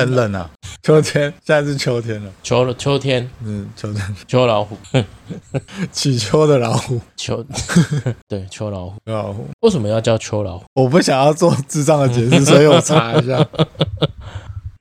很冷啊。秋天，现在是秋天了。秋了，秋天，嗯，秋天，秋老虎，起秋的老虎，秋，对，秋老虎，秋老虎，为什么要叫秋老虎？我不想要做智障的解释，所以我查一下。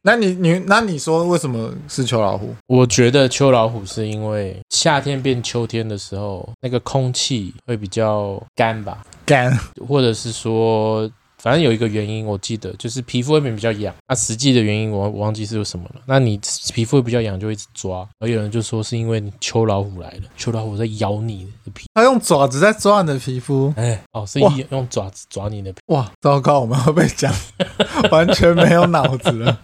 那你你那你说为什么是秋老虎？我觉得秋老虎是因为夏天变秋天的时候，那个空气会比较干吧，干，或者是说。反正有一个原因，我记得就是皮肤会变比较痒。那、啊、实际的原因我我忘记是有什么了。那你皮肤会比较痒，就会一直抓。而有人就说是因为你秋老虎来了，秋老虎在咬你的皮。它用爪子在抓你的皮肤。哎，哦，是用用爪子抓你的皮。哇，糟糕，我们会被讲 完全没有脑子了。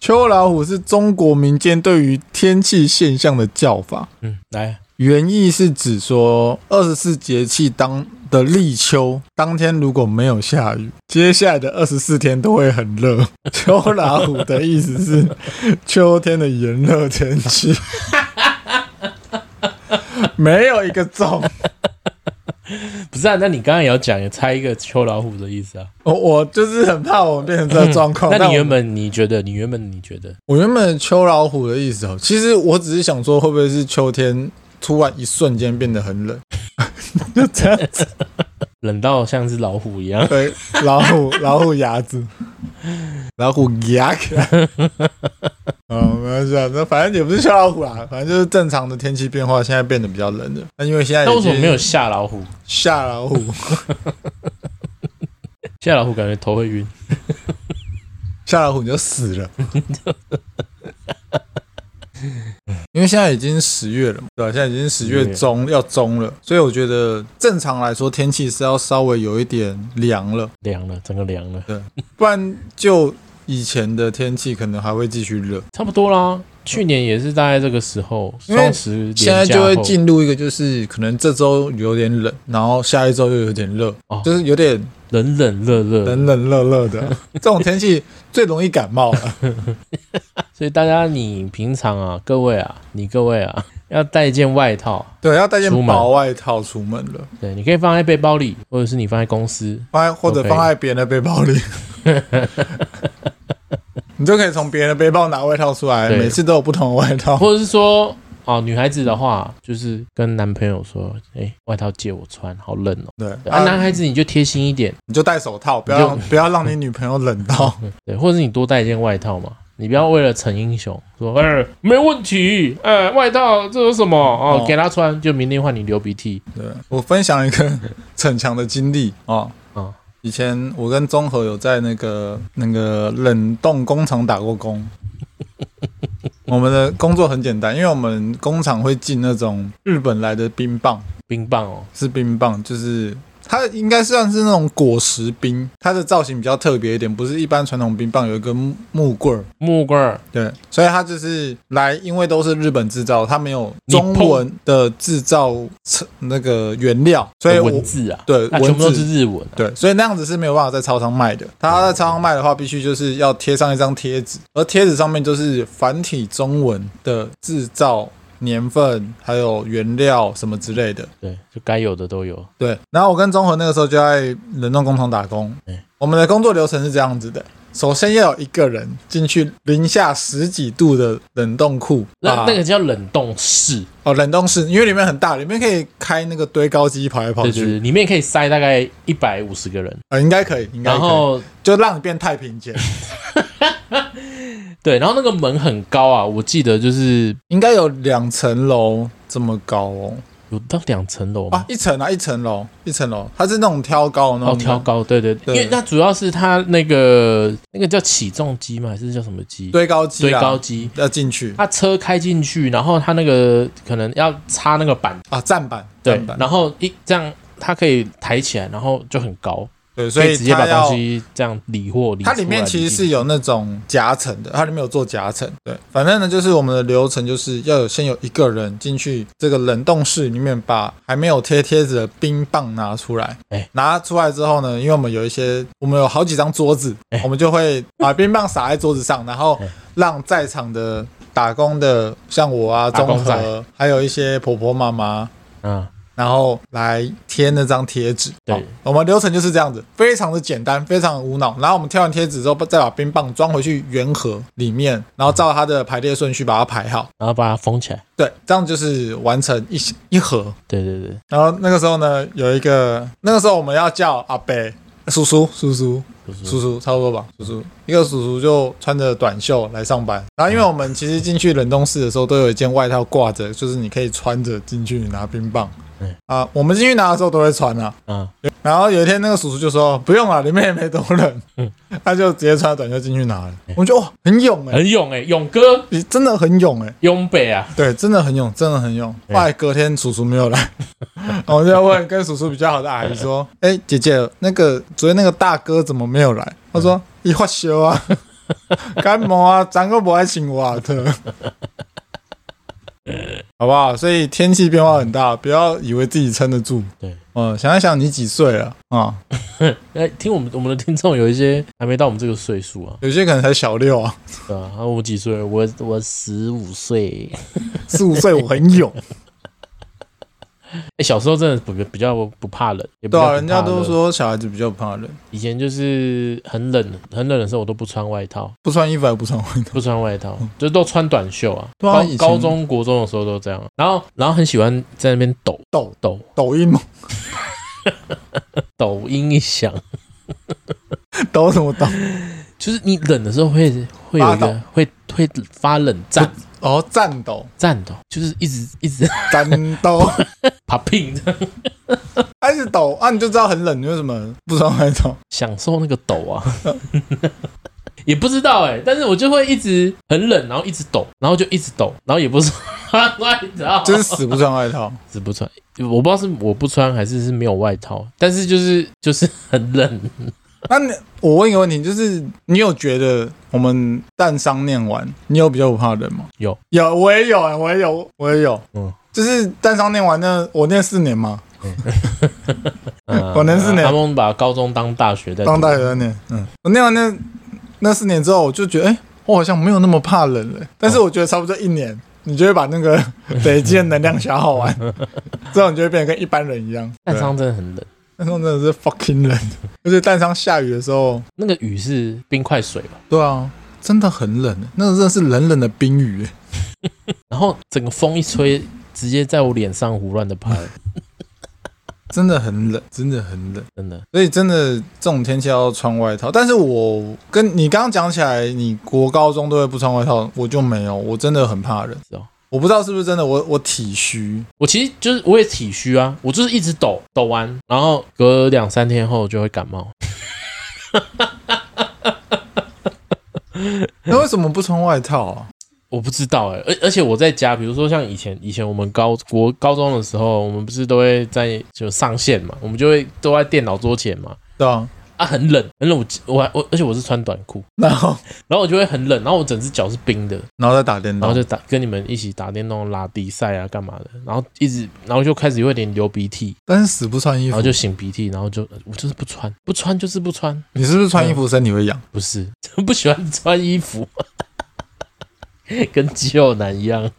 秋老虎是中国民间对于天气现象的叫法。嗯，来。原意是指说，二十四节气当的立秋当天如果没有下雨，接下来的二十四天都会很热。秋老虎的意思是秋天的炎热天气，没有一个中。不是啊，那你刚刚也要讲，也猜一个秋老虎的意思啊？我我就是很怕我们变成这个状况。那你原本你觉得？你原本你觉得？我原本秋老虎的意思哦，其实我只是想说，会不会是秋天？突然一瞬间变得很冷，就这样子，冷到像是老虎一样。对，老虎，老虎牙子，老虎牙。嗯，没关系啊，那反正也不是秋老虎啦，反正就是正常的天气变化，现在变得比较冷的。那因为现在，那为什么没有吓老虎？吓老虎，吓老虎感觉头会晕，吓老虎你就死了。因为现在已经十月了嘛，对吧？现在已经十月中要中了，所以我觉得正常来说天气是要稍微有一点凉了，凉了，整个凉了，对，不然就以前的天气可能还会继续热，差不多啦。去年也是大概这个时候，现在就会进入一个就是可能这周有点冷，然后下一周又有点热，哦，就是有点冷冷热热，冷冷热热的 这种天气最容易感冒了。所以大家，你平常啊，各位啊，你各位啊，要带一件外套，对，要带件薄外套出门了。对，你可以放在背包里，或者是你放在公司，放在或者放在别人的背包里。你就可以从别人的背包拿外套出来，每次都有不同的外套。或者是说，哦，女孩子的话，就是跟男朋友说，哎，外套借我穿，好冷哦。对，啊，男孩子你就贴心一点，你就戴手套，不要 不要让你女朋友冷到。对，或者是你多带一件外套嘛，你不要为了逞英雄说，哎，没问题，哎，外套这有什么哦，给他穿，就明天换你流鼻涕。对，我分享一个逞强的经历啊。以前我跟中和有在那个那个冷冻工厂打过工。我们的工作很简单，因为我们工厂会进那种日本来的冰棒，冰棒哦，是冰棒，就是。它应该算是那种果实冰，它的造型比较特别一点，不是一般传统冰棒有一根木木棍儿，木棍儿，对，所以它就是来，因为都是日本制造，它没有中文的制造那个原料，所以文字啊，对，文全部都是日文，对，所以那样子是没有办法在超商卖的。它在超商卖的话，必须就是要贴上一张贴纸，而贴纸上面就是繁体中文的制造。年份还有原料什么之类的，对，就该有的都有。对，然后我跟中和那个时候就在冷冻工厂打工。嗯，我们的工作流程是这样子的：首先要有一个人进去零下十几度的冷冻库，那那个叫冷冻室。哦，冷冻室，因为里面很大，里面可以开那个堆高机跑来跑去，对对对，里面可以塞大概一百五十个人，呃，应该可以，应该可以，然后就让你变太平间。对，然后那个门很高啊，我记得就是应该有两层楼这么高哦，有到两层楼啊，一层啊，一层楼，一层楼，它是那种挑高的那种，哦，挑高，对对对，因为它主要是它那个那个叫起重机吗，还是叫什么机？堆高机，堆高机。要进去，它车开进去，然后它那个可能要插那个板。啊，站板，对，然后一这样它可以抬起来，然后就很高。对，所以直接把东西这样理货理。它里面其实是有那种夹层的，它里面有做夹层。对，反正呢，就是我们的流程就是要有先有一个人进去这个冷冻室里面，把还没有贴贴纸的冰棒拿出来。哎，拿出来之后呢，因为我们有一些，我们有好几张桌子，我们就会把冰棒撒在桌子上，然后让在场的打工的，像我啊、中和，还有一些婆婆妈妈，嗯。然后来贴那张贴纸。对，我们流程就是这样子，非常的简单，非常的无脑。然后我们贴完贴纸之后，再把冰棒装回去圆盒里面，然后照它的排列顺序把它排好，然后把它封起来。对，这样就是完成一一盒。对对对。然后那个时候呢，有一个那个时候我们要叫阿伯叔叔叔叔。叔叔，差不多吧。叔叔，一个叔叔就穿着短袖来上班。然后，因为我们其实进去冷冻室的时候，都有一件外套挂着，就是你可以穿着进去拿冰棒。嗯、啊，我们进去拿的时候都会穿啊。嗯。然后有一天，那个叔叔就说：“不用了，里面也没多冷。”嗯。他就直接穿短袖进去拿了。我觉得哇，很勇哎、欸，很勇哎、欸，勇哥，你真的很勇哎、欸，勇北啊。对，真的很勇，真的很勇。后来隔天叔叔没有来，我就要问跟叔叔比较好的阿姨说：“哎、欸，姐姐，那个昨天那个大哥怎么没有来？”他说：“你发烧啊，感冒啊，咱个不爱请瓦特。”好不好？所以天气变化很大，不要以为自己撑得住。对，嗯，想一想你几岁了啊？哎，听我们我们的听众有一些还没到我们这个岁数啊，有些可能才小六啊。对啊，我几岁？我我十五岁，十五岁我很勇。哎，小时候真的不比较不怕冷，对啊，人家都说小孩子比较不怕冷。以前就是很冷，很冷的时候我都不穿外套，不穿衣服还不穿外套，不穿外套，就都穿短袖啊。高高中国中的时候都这样，然后然后很喜欢在那边抖抖抖抖音吗？抖音一响，抖什么抖？就是你冷的时候会会有一个会会发冷战。哦，战抖，战抖，就是一直一直。战抖，popping，开始抖。啊，你就知道很冷，你为什么不穿外套？享受那个抖啊，也不知道哎、欸，但是我就会一直很冷，然后一直抖，然后就一直抖，然后也不是穿外套，就是死不穿外套，死不穿，我不知道是我不穿还是是没有外套，但是就是就是很冷。那你我问一个问题，就是你有觉得我们淡商念完，你有比较不怕冷吗？有有，我也有啊，我也有，我也有。嗯，就是淡商念完那我念四年嘛，嗯、我念四年。他们把高中当大学在当大学在念。嗯，我念完那那四年之后，我就觉得，哎、欸，我好像没有那么怕冷了。但是我觉得差不多一年，你就会把那个 累积的能量消耗完，之后你就会变得跟一般人一样。淡商真的很冷。那时候真的是 fucking 冷，而且淡商下雨的时候，那个雨是冰块水吧？对啊，真的很冷，那个真的是冷冷的冰雨。然后整个风一吹，直接在我脸上胡乱的拍，真的很冷，真的很冷，真的。所以真的这种天气要穿外套。但是我跟你刚刚讲起来，你国高中都会不穿外套，我就没有，我真的很怕冷。是哦。我不知道是不是真的，我我体虚，我其实就是我也体虚啊，我就是一直抖抖完，然后隔两三天后就会感冒。那为什么不穿外套啊？我不知道哎、欸，而而且我在家，比如说像以前以前我们高国高中的时候，我们不是都会在就上线嘛，我们就会都在电脑桌前嘛，对啊。啊，很冷，很冷。我我还我，而且我是穿短裤，然后然后我就会很冷，然后我整只脚是冰的，然后再打电动，然后就打跟你们一起打电动、拉比赛啊，干嘛的？然后一直，然后就开始有点流鼻涕，但是死不穿衣服，然后就擤鼻涕，然后就我就是不穿，不穿就是不穿。你是不是穿衣服身体会痒？不是，不喜欢穿衣服，跟肌肉男一样。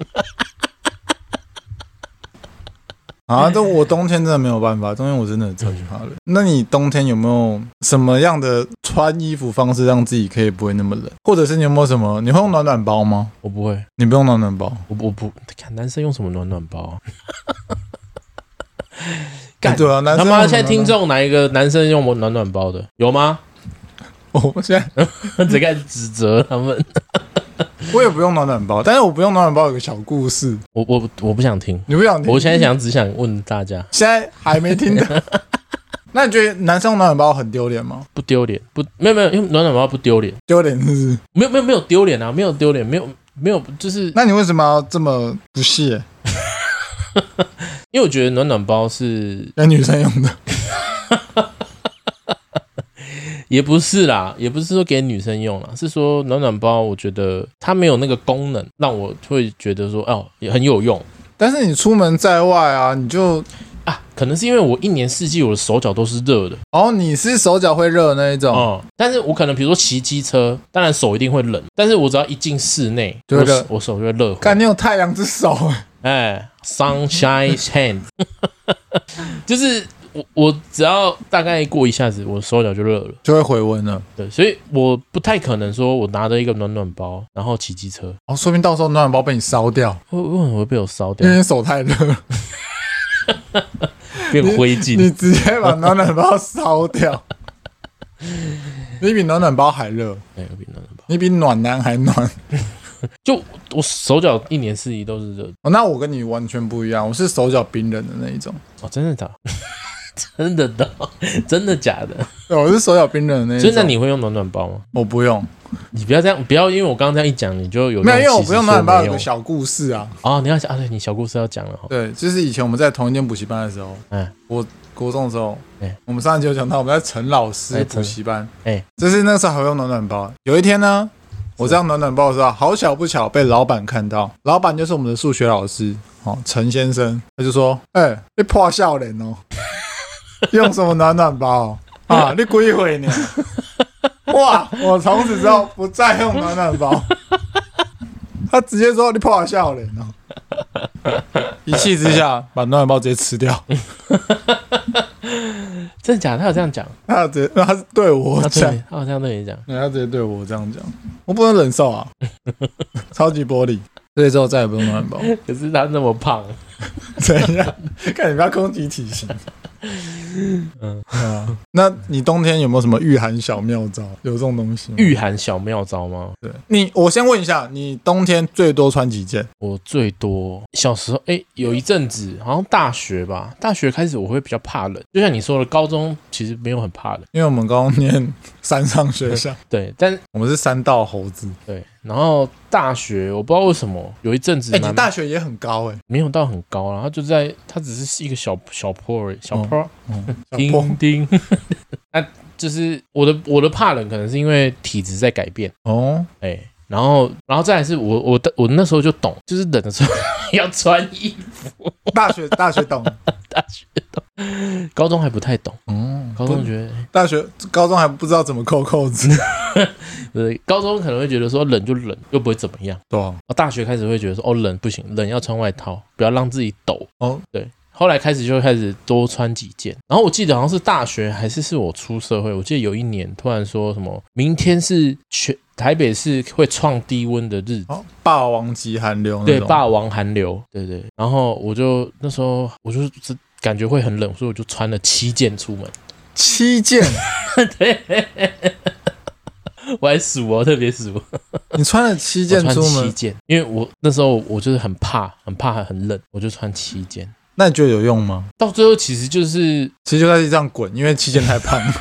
啊，这我冬天真的没有办法，冬天我真的超级怕冷。那你冬天有没有什么样的穿衣服方式让自己可以不会那么冷？或者是你有没有什么？你会用暖暖包吗？我不会，你不用暖暖包。我我不看男生用什么暖暖包啊？干对啊，男生他妈现在听众哪一个男生用暖暖包的？有吗？我现在 只开始指责他们。我也不用暖暖包，但是我不用暖暖包有个小故事，我我我不想听，你不想听？我现在想只想问大家，现在还没听的，那你觉得男生用暖暖包很丢脸吗？不丢脸，不没有没有，因为暖暖包不丢脸，丢脸是不是？没有没有没有丢脸啊，没有丢脸，没有没有，就是那你为什么要这么不屑？因为我觉得暖暖包是给女生用的。也不是啦，也不是说给女生用啦，是说暖暖包，我觉得它没有那个功能，让我会觉得说哦，也很有用。但是你出门在外啊，你就啊，可能是因为我一年四季我的手脚都是热的。哦，你是手脚会热的那一种。哦、嗯，但是我可能比如说骑机车，当然手一定会冷，但是我只要一进室内，就我，我手就会热。看你有太阳之手，哎，Sunshine Hand，就是我我只要大概过一下子，我手脚就热了，就会回温了。对，所以我不太可能说我拿着一个暖暖包，然后骑机车，哦，说不定到时候暖暖包被你烧掉，为为什么会被我烧掉？因为你手太热，变灰烬，你直接把暖暖包烧掉。你比暖暖包还热，哎，我比暖暖包，你比暖男还暖。就我手脚一年四季都是热。哦，那我跟你完全不一样，我是手脚冰冷的那一种。哦，真的假？真的的，真的假的？对，我是手脚冰冷的那一种。所以那你会用暖暖包吗？我不用。你不要这样，不要因为我刚刚这样一讲，你就有没有？因为我不用暖暖包，有个小故事啊。哦，你要讲啊？对，你小故事要讲了。对，就是以前我们在同一间补习班的时候，嗯，我国中的时候，哎，我们上一集有讲到我们在陈老师补习班，哎，就是那时候还会用暖暖包。有一天呢。我这样暖暖包的时候，好巧不巧被老板看到。老板就是我们的数学老师，哦，陈先生，他就说：“哎、欸，你破笑脸哦，用什么暖暖包啊？你鬼会呢？” 哇！我从此之后不再用暖暖包。他直接说：“你破笑脸哦！”一气之下，把暖暖包直接吃掉。真的假的？他有这样讲？他有直接，他是对我讲，他好像对你讲，他直接对我这样讲，我不能忍受啊！超级玻璃，所以之后再也不用暖暖包。可是他那么胖，怎样？看你不要攻击体型。嗯 啊，那你冬天有没有什么御寒小妙招？有这种东西？御寒小妙招吗？对你，我先问一下，你冬天最多穿几件？我最多小时候，哎、欸，有一阵子好像大学吧，大学开始我会比较怕冷，就像你说的，高中其实没有很怕冷，因为我们高中念 山上学校，对，但我们是山道猴子，对。然后大学我不知道为什么有一阵子，哎，你大学也很高哎，没有到很高，然后就在他只是一个小小坡而已，小坡，叮叮，那就是我的我的怕冷可能是因为体质在改变。哦，哎，然后然后再来是我我的我那时候就懂，就是冷的时候 要穿衣服，大学大学懂，大学懂，高中还不太懂，嗯，高中觉得大学高中还不知道怎么扣扣子。对，高中可能会觉得说冷就冷，又不会怎么样。对啊，大学开始会觉得说哦冷不行，冷要穿外套，不要让自己抖。哦，对，后来开始就会开始多穿几件。然后我记得好像是大学还是是我出社会，我记得有一年突然说什么明天是全台北市会创低温的日子，哦，霸王级寒流。对，霸王寒流，对对。然后我就那时候我就感觉会很冷，所以我就穿了七件出门。七件，对。我还数哦，特别数。你穿了七件出门，七件，因为我那时候我就是很怕，很怕很冷，我就穿七件。那你觉得有用吗？到最后其实就是，其实就开始这样滚，因为七件太胖了。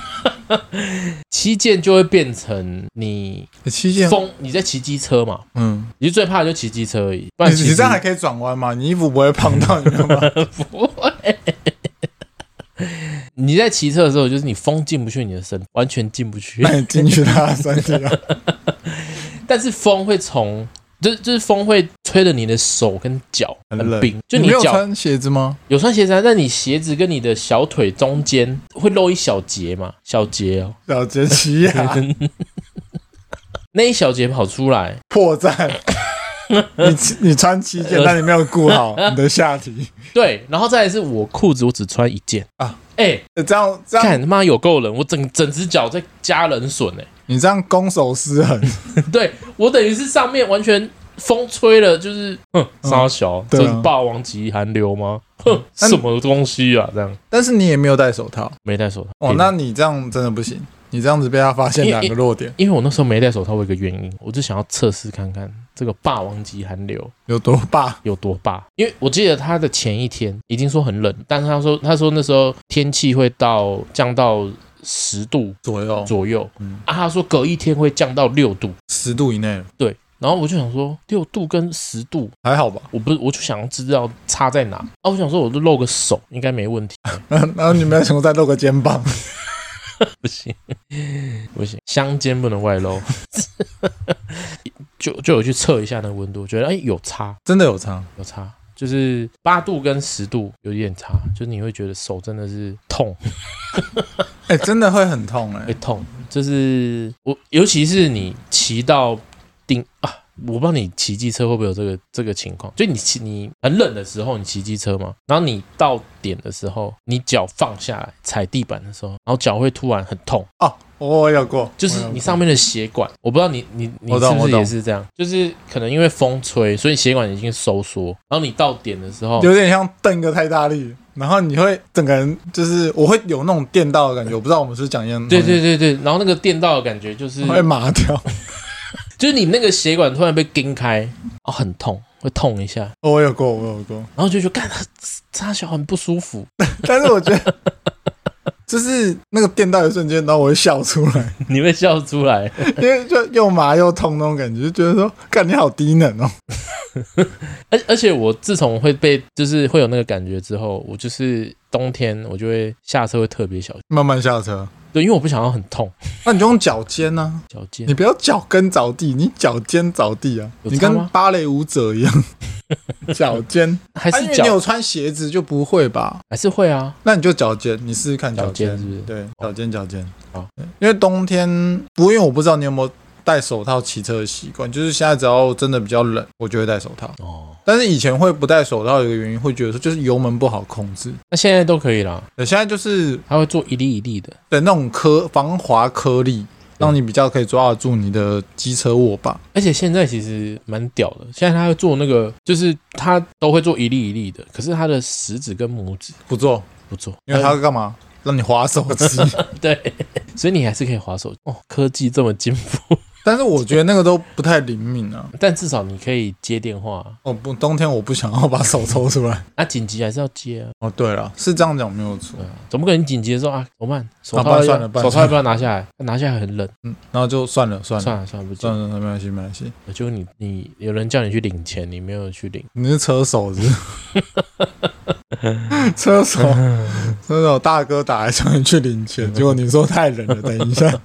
七件就会变成你七件风，你在骑机车嘛？嗯，你最怕的就骑机车而已。不然你你这样还可以转弯吗？你衣服不会胖到你吗？不会。你在骑车的时候，就是你风进不去你的身，完全进不去。那你进去他的身体了。但是风会从，就就是风会吹着你的手跟脚很冰。就你，你没有穿鞋子吗？有穿鞋子，啊但你鞋子跟你的小腿中间会露一小节嘛？小节哦，小节起呀。那一小节跑出来破绽。你你穿七件，但你没有顾好你的下体。对，然后再来是我裤子，我只穿一件啊。哎，这样这样，看他妈有够冷，我整整只脚在加冷损哎。你这样攻守失衡。对，我等于是上面完全风吹了，就是哼，沙小，这是霸王级寒流吗？哼，什么东西啊？这样。但是你也没有戴手套，没戴手套。哦，那你这样真的不行。你这样子被他发现两个弱点，因为我那时候没戴手套，我有一个原因，我就想要测试看看这个霸王级寒流。有多霸，有多霸。因为我记得他的前一天已经说很冷，但是他说他说那时候天气会到降到十度左右。左右，嗯。啊，他说隔一天会降到六度，十度以内。对，然后我就想说六度跟十度还好吧，我不是我就想要知道差在哪。啊，我想说我就露个手应该没问题，然后你没有想过再露个肩膀。不行，不行，香肩不能外露。就就有去测一下那个温度，觉得哎有差，真的有差，有差，就是八度跟十度有点差，就是你会觉得手真的是痛，哎，真的会很痛哎，会痛，就是我尤其是你骑到顶啊我不知道你骑机车会不会有这个这个情况，就你骑你很冷的时候，你骑机车嘛，然后你到点的时候，你脚放下来踩地板的时候，然后脚会突然很痛哦。我有过，就是你上面的血管，我不知道你你你是不是也是这样，就是可能因为风吹，所以血管已经收缩，然后你到点的时候，有点像蹬个太大力，然后你会整个人就是我会有那种电到的感觉，我不知道我们是讲一样。对对对对，然后那个电到的感觉就是会麻掉，就是你那个血管突然被撑开，哦，很痛，会痛一下。我有过，我有过，然后就觉得干，插小很不舒服，但是我觉得。就是那个电到的瞬间，然后我会笑出来。你会笑出来，因为就又麻又痛那种感觉，就觉得说，干你好低能哦。而而且我自从会被就是会有那个感觉之后，我就是冬天我就会下车会特别小心，慢慢下车。对，因为我不想要很痛。那你就用脚尖呢？脚尖，你不要脚跟着地，你脚尖着地啊！你跟芭蕾舞者一样，脚尖还是脚？你有穿鞋子就不会吧？还是会啊？那你就脚尖，你试试看脚尖是不是？对，脚尖脚尖。好，因为冬天，不过因为我不知道你有没有戴手套骑车的习惯，就是现在只要真的比较冷，我就会戴手套。哦。但是以前会不戴手套，有一个原因会觉得说就是油门不好控制。那现在都可以了。对，现在就是它会做一粒一粒的，对，那种颗防滑颗粒，让你比较可以抓得住你的机车握把。而且现在其实蛮屌的，现在它会做那个，就是它都会做一粒一粒的，可是它的食指跟拇指不做不做，因为它会干嘛？让你滑手机。对，所以你还是可以滑手哦，科技这么进步。但是我觉得那个都不太灵敏啊，但至少你可以接电话。哦不，冬天我不想要把手抽出来，那 紧急还是要接啊。哦，对了，是这样讲没有错。总不可能紧急的时候啊，怎么办？手套算了，手套要不要拿下来？拿下来很冷。嗯，然后就算了，算了，算了，算了，不算了，没关系，没关系。就你，你有人叫你去领钱，你没有去领，你是车手是？车手，车手大哥打来叫你去领钱，结果你说太冷了，等一下。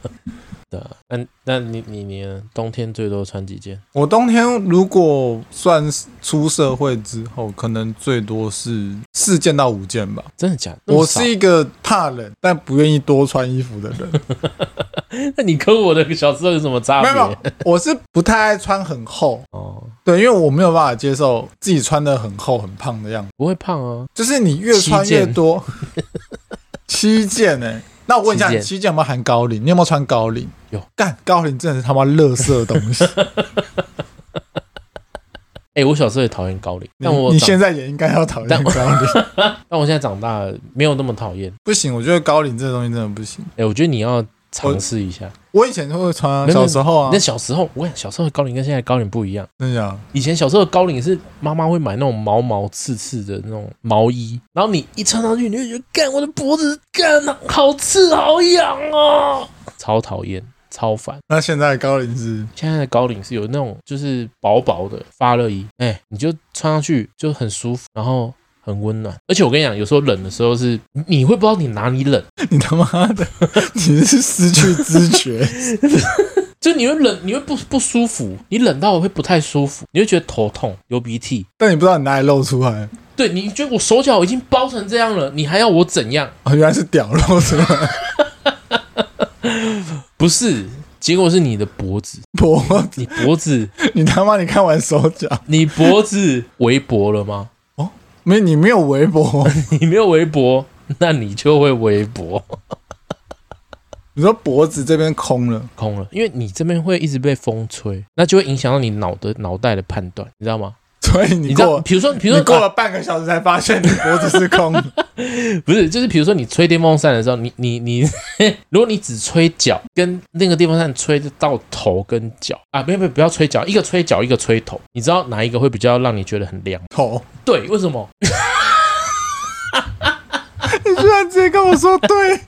对，那那你你你呢？冬天最多穿几件？我冬天如果算出社会之后，可能最多是四件到五件吧。真的假的？我是一个怕冷但不愿意多穿衣服的人。那你跟我的小时候有什么差别？没有，我是不太爱穿很厚。哦，对，因为我没有办法接受自己穿的很厚很胖的样子。不会胖啊，就是你越穿越多。七件呢、欸？那我问一下，你七件有没有含高领？你有没有穿高领？有干高领真的是他妈垃圾的东西。哎、欸，我小时候也讨厌高领，但我你现在也应该要讨厌高领。但我现在长大了，没有那么讨厌。不行，我觉得高领这个东西真的不行。哎、欸，我觉得你要。尝试一下我，以前就会穿啊，小时候啊。那小时候，我跟你讲，小时候的高领跟现在的高领不一样。真的假？以前小时候的高领是妈妈会买那种毛毛刺刺的那种毛衣，然后你一穿上去，你就觉得干我的脖子干好刺好痒啊，超讨厌，超烦。那现在的高领是？现在的高领是有那种就是薄薄的发热衣，哎、欸，你就穿上去就很舒服，然后。很温暖，而且我跟你讲，有时候冷的时候是你会不知道你哪里冷，你他妈的，你是失去知觉，就你会冷，你会不不舒服，你冷到会不太舒服，你会觉得头痛、流鼻涕，但你不知道你哪里露出来，对，你觉得我手脚已经包成这样了，你还要我怎样？哦，原来是屌露出来，不是，结果是你的脖子，脖子，你脖子，你他妈，你看完手脚，你脖子围脖了吗？没，你没有围脖，你没有围脖，那你就会围脖。你说脖子这边空了，空了，因为你这边会一直被风吹，那就会影响到你脑的脑袋的判断，你知道吗？所以你过，比如说，比如说，你过了半个小时才发现你脖子是空，不是，就是比如说你吹电风扇的时候，你你你，如果你只吹脚，跟那个电风扇吹到头跟脚啊，不要不要不要吹脚，一个吹脚，一个吹头，你知道哪一个会比较让你觉得很凉？头，对，为什么？你居然直接跟我说对。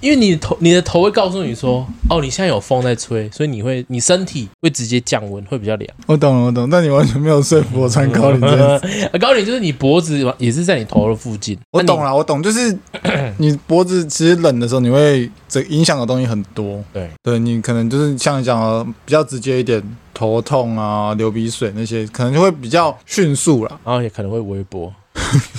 因为你的头，你的头会告诉你说，哦，你现在有风在吹，所以你会，你身体会直接降温，会比较凉。我懂了，我懂，但你完全没有说服我穿高领这样。高领就是你脖子也是在你头的附近。我懂了，我懂，就是 你脖子其实冷的时候，你会这影响的东西很多。对，对你可能就是像你讲的比较直接一点，头痛啊、流鼻水那些，可能就会比较迅速了，然后也可能会围脖，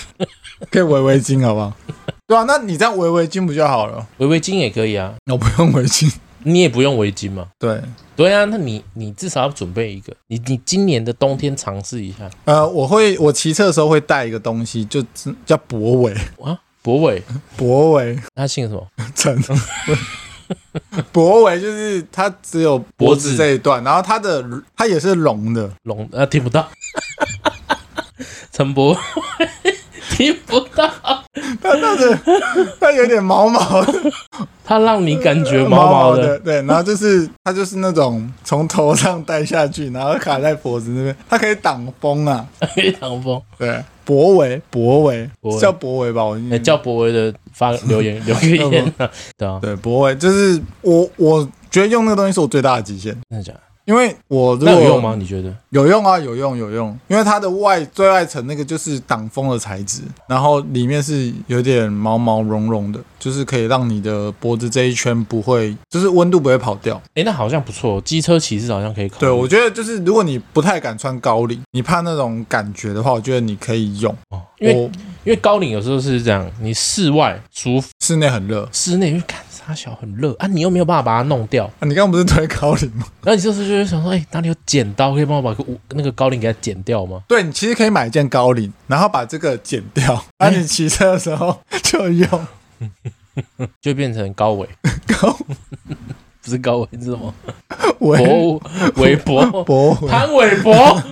可以围围巾，好不好？对啊，那你这样围围巾不就好了？围围巾也可以啊，我不用围巾。你也不用围巾嘛？对对啊，那你你至少要准备一个。你你今年的冬天尝试一下。呃，我会我骑车的时候会带一个东西，就叫脖围啊，博伟，脖围。他姓什么？陈。脖围就是它只有脖子这一段，然后它的它也是龙的龙，呃，听不到。陈脖听不到。它它的他有点毛毛的，它让你感觉毛毛的。对，然后就是他就是那种从头上戴下去，然后卡在脖子那边，它可以挡风啊，可以挡风。对，博维，博维叫博维吧，我、欸、叫博维的发留言 留个言对啊，对博维就是我我觉得用那个东西是我最大的极限，真的假的？因为我如果有用吗？你觉得有用啊？有用有用，因为它的外最外层那个就是挡风的材质，然后里面是有点毛毛茸茸的，就是可以让你的脖子这一圈不会，就是温度不会跑掉。哎，那好像不错，机车骑士好像可以考虑。对，我觉得就是如果你不太敢穿高领，你怕那种感觉的话，我觉得你可以用哦，因为因为高领有时候是这样，你室外舒服，室内很热，室内因为看。它小很热啊，你又没有办法把它弄掉啊！你刚刚不是推高领吗？然后你这时候就想说，哎、欸，哪里有剪刀可以帮我把个那个高领给它剪掉吗？对，你其实可以买一件高领，然后把这个剪掉，那、你骑车的时候就用，就变成高尾高，不是高尾是什么？博韦博博潘玮柏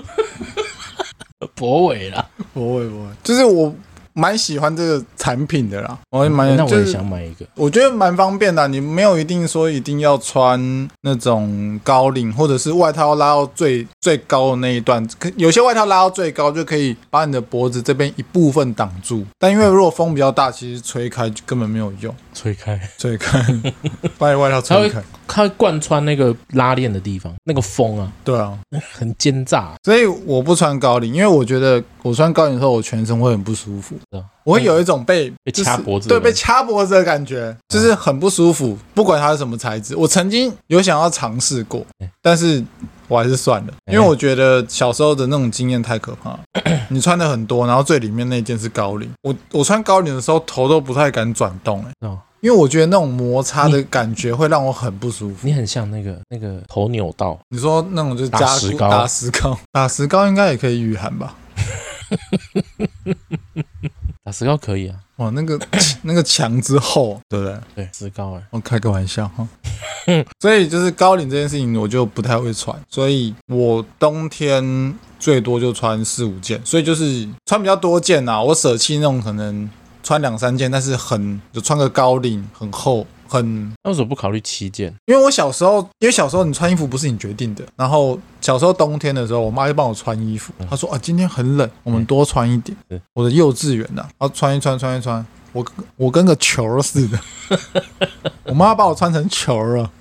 博伟啦，博伟博伟，就是我。蛮喜欢这个产品的啦，我也蛮，那我也想买一个。我觉得蛮方便的，你没有一定说一定要穿那种高领，或者是外套拉到最最高的那一段。可有些外套拉到最高就可以把你的脖子这边一部分挡住，但因为如果风比较大，其实吹开就根本没有用。吹开，吹开，把你外套吹开。它会贯穿那个拉链的地方，那个风啊，对啊，很奸诈。所以我不穿高领，因为我觉得我穿高领的时候，我全身会很不舒服。啊、我会有一种被、就是、被掐脖子，对，被掐脖子的感觉，就是很不舒服。不管它是什么材质，我曾经有想要尝试过，但是我还是算了，因为我觉得小时候的那种经验太可怕了。你穿的很多，然后最里面那件是高领，我我穿高领的时候头都不太敢转动、欸，哎。因为我觉得那种摩擦的感觉会让我很不舒服。你很像那个那个头扭到。你说那种就是加打石膏，打石膏，打石膏应该也可以御寒吧？打石膏可以啊。哇，那个 那个墙之厚，对不对？对，石膏哎。我开个玩笑哈。所以就是高领这件事情，我就不太会穿。所以我冬天最多就穿四五件，所以就是穿比较多件呐。我舍弃那种可能。穿两三件，但是很就穿个高领，很厚，很。那为什么不考虑七件？因为我小时候，因为小时候你穿衣服不是你决定的。然后小时候冬天的时候，我妈就帮我穿衣服。她说啊，今天很冷，我们多穿一点。我的幼稚园呐，然后穿一穿，穿一穿，我我跟个球似的。我妈把我穿成球了。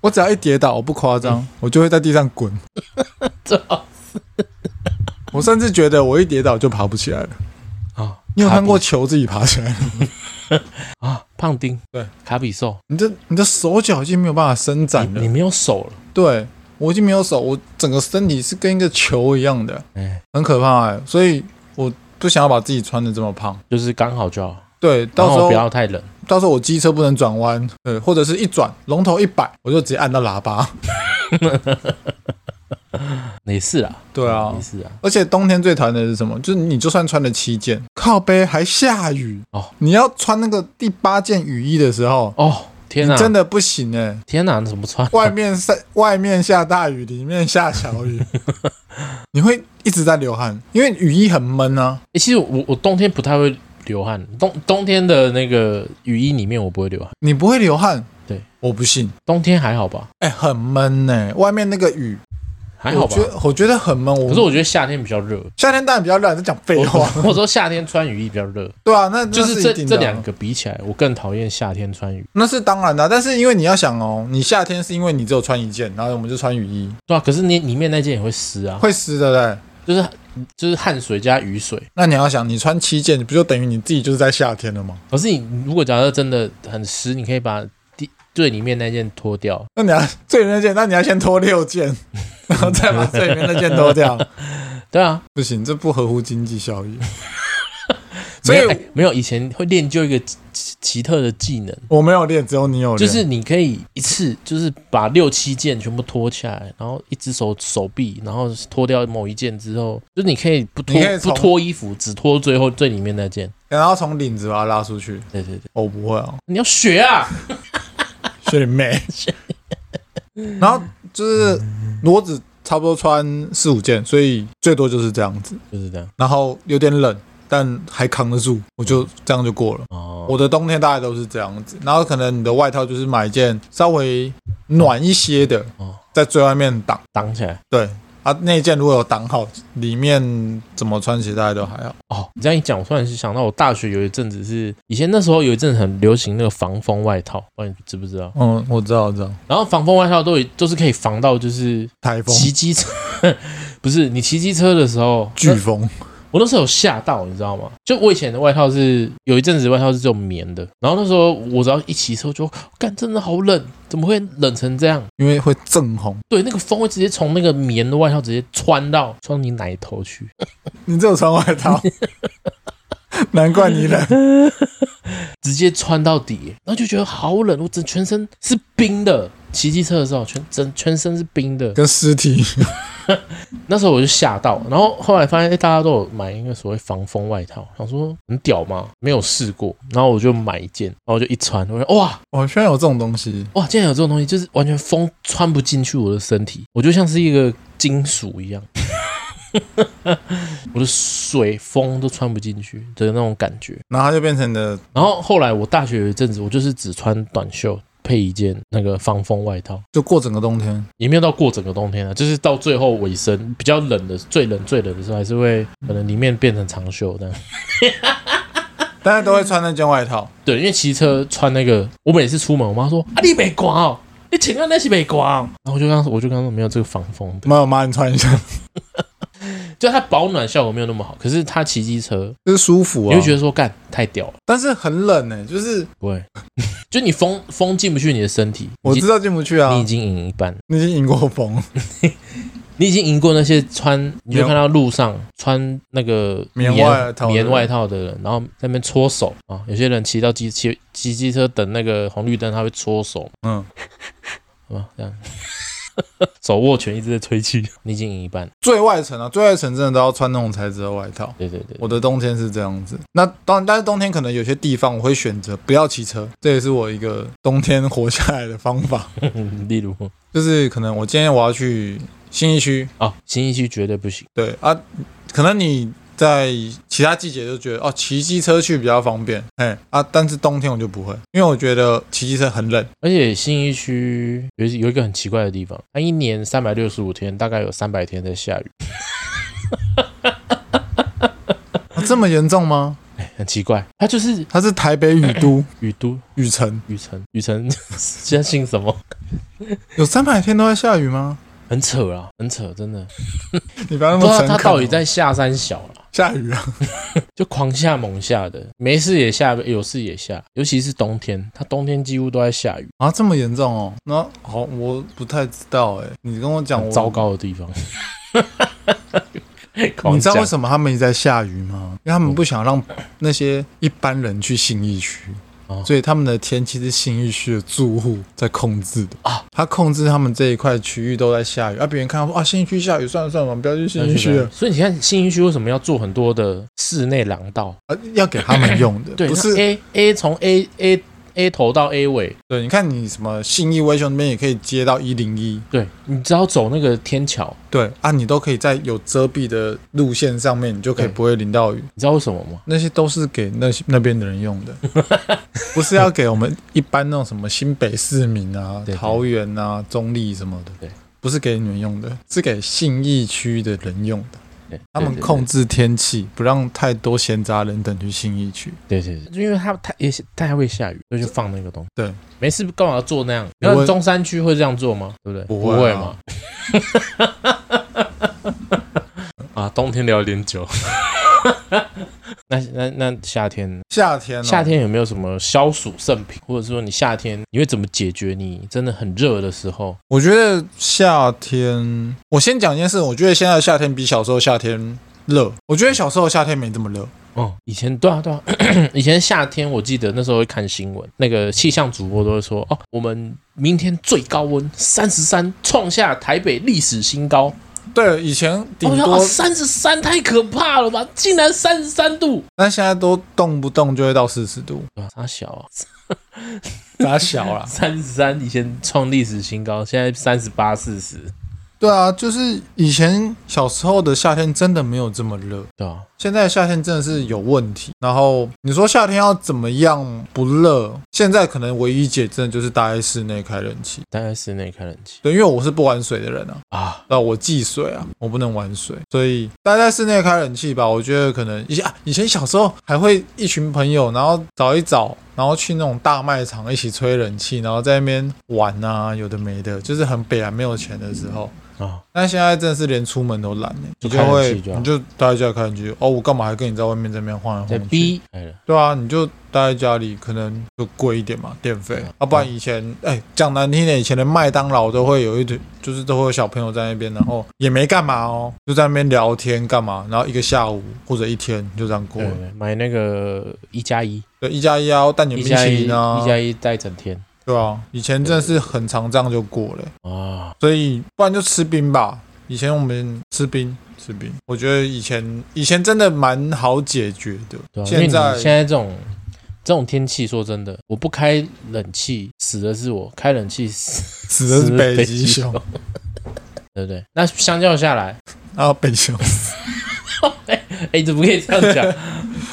我只要一跌倒，我不夸张，我就会在地上滚。我甚至觉得我一跌倒就爬不起来了。你有看过球自己爬起来 啊？胖丁，对，卡比兽，你的你的手脚已经没有办法伸展了，你，你没有手了。对，我已经没有手，我整个身体是跟一个球一样的，很可怕哎、欸。所以我不想要把自己穿的这么胖，就是刚好就好。对，到时候不要太冷，到时候我机车不能转弯，对，或者是一转龙头一摆，我就直接按到喇叭。没事啊，对啊，没事啊。而且冬天最讨厌的是什么？就是你就算穿了七件，靠背还下雨哦。你要穿那个第八件雨衣的时候，哦，天哪，真的不行哎！天哪，怎么穿？外面晒外面下大雨，里面下小雨，你会一直在流汗，因为雨衣很闷啊。欸，其实我我冬天不太会流汗，冬冬天的那个雨衣里面我不会流汗。你不会流汗？对，我不信。冬天还好吧？哎，很闷呢，外面那个雨。还好吧，我觉得我觉得很闷。可是我觉得夏天比较热，夏天当然比较热，在讲废话。我说夏天穿雨衣比较热，对啊，那就是这这两个比起来，我更讨厌夏天穿雨。那是当然的，但是因为你要想哦，你夏天是因为你只有穿一件，然后我们就穿雨衣，对啊。可是你里面那件也会湿啊，会湿的，对，就是就是汗水加雨水。那你要想，你穿七件，你不就等于你自己就是在夏天了吗？可是你如果假设真的很湿，你可以把第最里面那件脱掉。那你要最里面那件，那你要先脱六件。然后再把最里面那件脱掉，对啊，不行，这不合乎经济效益。所 以没有，没有以前会练就一个奇特的技能。我没有练，只有你有练。就是你可以一次就是把六七件全部脱下来，然后一只手手臂，然后脱掉某一件之后，就是你可以不脱不脱衣服，只脱最后最里面那件，然后从领子把它拉出去。对对对，我不会哦，你要学啊，学你妹。然后就是骡子差不多穿四五件，所以最多就是这样子，就是这样。然后有点冷。但还扛得住，我就这样就过了。哦，我的冬天大概都是这样子，然后可能你的外套就是买一件稍微暖一些的，哦，在最外面挡挡起来。对啊，那件如果有挡好，里面怎么穿其实大家都还好。哦，你这样一讲，我突然是想到我大学有一阵子是以前那时候有一阵很流行那个防风外套，不知道你知不知道？嗯，我知道，我知道。然后防风外套都有都是可以防到就是台风，骑机车 不是你骑机车的时候飓风。我那时候有吓到，你知道吗？就我以前的外套是有一阵子外套是这种棉的，然后那时候我只要一骑车就干，真的好冷，怎么会冷成这样？因为会正红。对，那个风会直接从那个棉的外套直接穿到穿你奶头去。你只有穿外套，难怪你冷，直接穿到底，然后就觉得好冷，我整全身是冰的。骑机车的时候，全整全身是冰的，跟尸体。那时候我就吓到，然后后来发现，哎，大家都有买一个所谓防风外套，想说很屌吗？没有试过，然后我就买一件，然后我就一穿，我说哇，哇，居然有这种东西，哇，竟然有这种东西，就是完全风穿不进去我的身体，我就像是一个金属一样，我的水风都穿不进去的那种感觉，然后它就变成了，然后后来我大学有一阵子，我就是只穿短袖。配一件那个防风外套，就过整个冬天，也没有到过整个冬天啊，就是到最后尾声比较冷的，最冷最冷的时候，还是会可能里面变成长袖这样。大家都会穿那件外套，对，因为骑车穿那个，我每次出门，我妈说啊，你没刮哦，你请问那是没刮，然后我就刚我就刚说没有这个防风的，没有，妈你穿一下。就它保暖效果没有那么好，可是它骑机车就是舒服啊，你会觉得说干太屌了，但是很冷呢、欸，就是不会，就你风风进不去你的身体，我知道进不去啊，你已经赢一半，你已经赢过风，你已经赢过那些穿，你就看到路上穿那个棉棉外套棉外套的人，然后在那边搓手啊，有些人骑到机骑骑机车等那个红绿灯，他会搓手，嗯，好吧，这样。手握拳一直在吹气，你已经赢一半。最外层啊，最外层真的都要穿那种材质的外套。对对对，我的冬天是这样子。那当然，但是冬天可能有些地方我会选择不要骑车，这也是我一个冬天活下来的方法。例如，就是可能我今天我要去新一区啊，新一区绝对不行。对啊，可能你。在其他季节就觉得哦，骑机车去比较方便，哎啊，但是冬天我就不会，因为我觉得骑机车很冷，而且信义区有有一个很奇怪的地方，它一年三百六十五天，大概有三百天在下雨，啊，这么严重吗？哎，很奇怪，它就是它是台北雨都？雨都。雨城。雨城。雨城，现在姓什么？有三百天都在下雨吗？很扯啊，很扯，真的。你不要那么诚恳，他到底在下三小了。下雨啊，就狂下猛下的，没事也下，有事也下，尤其是冬天，它冬天几乎都在下雨啊，这么严重哦？那好，我不太知道哎，你跟我讲糟糕的地方。你知道为什么他们一直在下雨吗？因为他们不想让那些一般人去信义区。所以他们的天气是新一区的住户在控制的啊，他控制他们这一块区域都在下雨，啊，别人看到说啊，新一区下雨，算了算了，我们不要去新一区了。所以你看新一区为什么要做很多的室内廊道啊？要给他们用的，对，不是 A A 从 A A。A 头到 A 尾，对，你看你什么信义威秀那边也可以接到一零一，对，你只要走那个天桥，对啊，你都可以在有遮蔽的路线上面，你就可以不会淋到雨。你知道为什么吗？那些都是给那些那边的人用的，不是要给我们一般那种什么新北市民啊、对对。桃园啊、中立什么的，对，不是给你们用的，是给信义区的人用的。他们控制天气，不让太多闲杂人等去新义区。对对对，因为他他也太会下雨，所以就放那个东西。对，没事干嘛要做那样？那中山区会这样做吗？对不对？不会嘛。啊，冬天聊点久。那那那夏天，夏天夏天有没有什么消暑圣品，或者说你夏天你会怎么解决你真的很热的时候？我觉得夏天，我先讲一件事，我觉得现在的夏天比小时候夏天热。我觉得小时候夏天没这么热，哦，以前对啊对啊，以前夏天我记得那时候会看新闻，那个气象主播都会说哦，我们明天最高温三十三，创下台北历史新高。对，以前顶多三十三太可怕了吧？竟然三十三度，但现在都动不动就会到四十度，哇，啥小啊？咋小了？三十三以前创历史新高，现在三十八、四十。对啊，就是以前小时候的夏天真的没有这么热，对啊，现在夏天真的是有问题。然后你说夏天要怎么样不热？现在可能唯一解真的就是待在室内开冷气，待在室内开冷气。对，因为我是不玩水的人啊，啊，那我忌水啊，我不能玩水，所以待在室内开冷气吧。我觉得可能以前啊，以前小时候还会一群朋友，然后找一找。然后去那种大卖场一起吹冷气，然后在那边玩啊，有的没的，就是很北啊，没有钱的时候啊。哦、但现在真的是连出门都懒呢，就你就会你就待在家看剧哦。我干嘛还跟你在外面这边晃来晃去？对啊，你就待在家里，可能就贵一点嘛，电费。啊、不然以前哎讲难听点，以前的麦当劳都会有一堆，就是都会有小朋友在那边，然后也没干嘛哦，就在那边聊天干嘛，然后一个下午或者一天就这样过了。买那个一加一。对，一加一啊，带你们一起呢，一加一带整天，对啊，以前真的是很常这样就过了啊，所以不然就吃冰吧。以前我们吃冰吃冰，我觉得以前以前真的蛮好解决的。对啊，现在现在这种这种天气，说真的，我不开冷气死的是我，开冷气死 死的是北极熊，对不对？那相较下来，啊，北极熊，哎哎，怎么可以这样讲？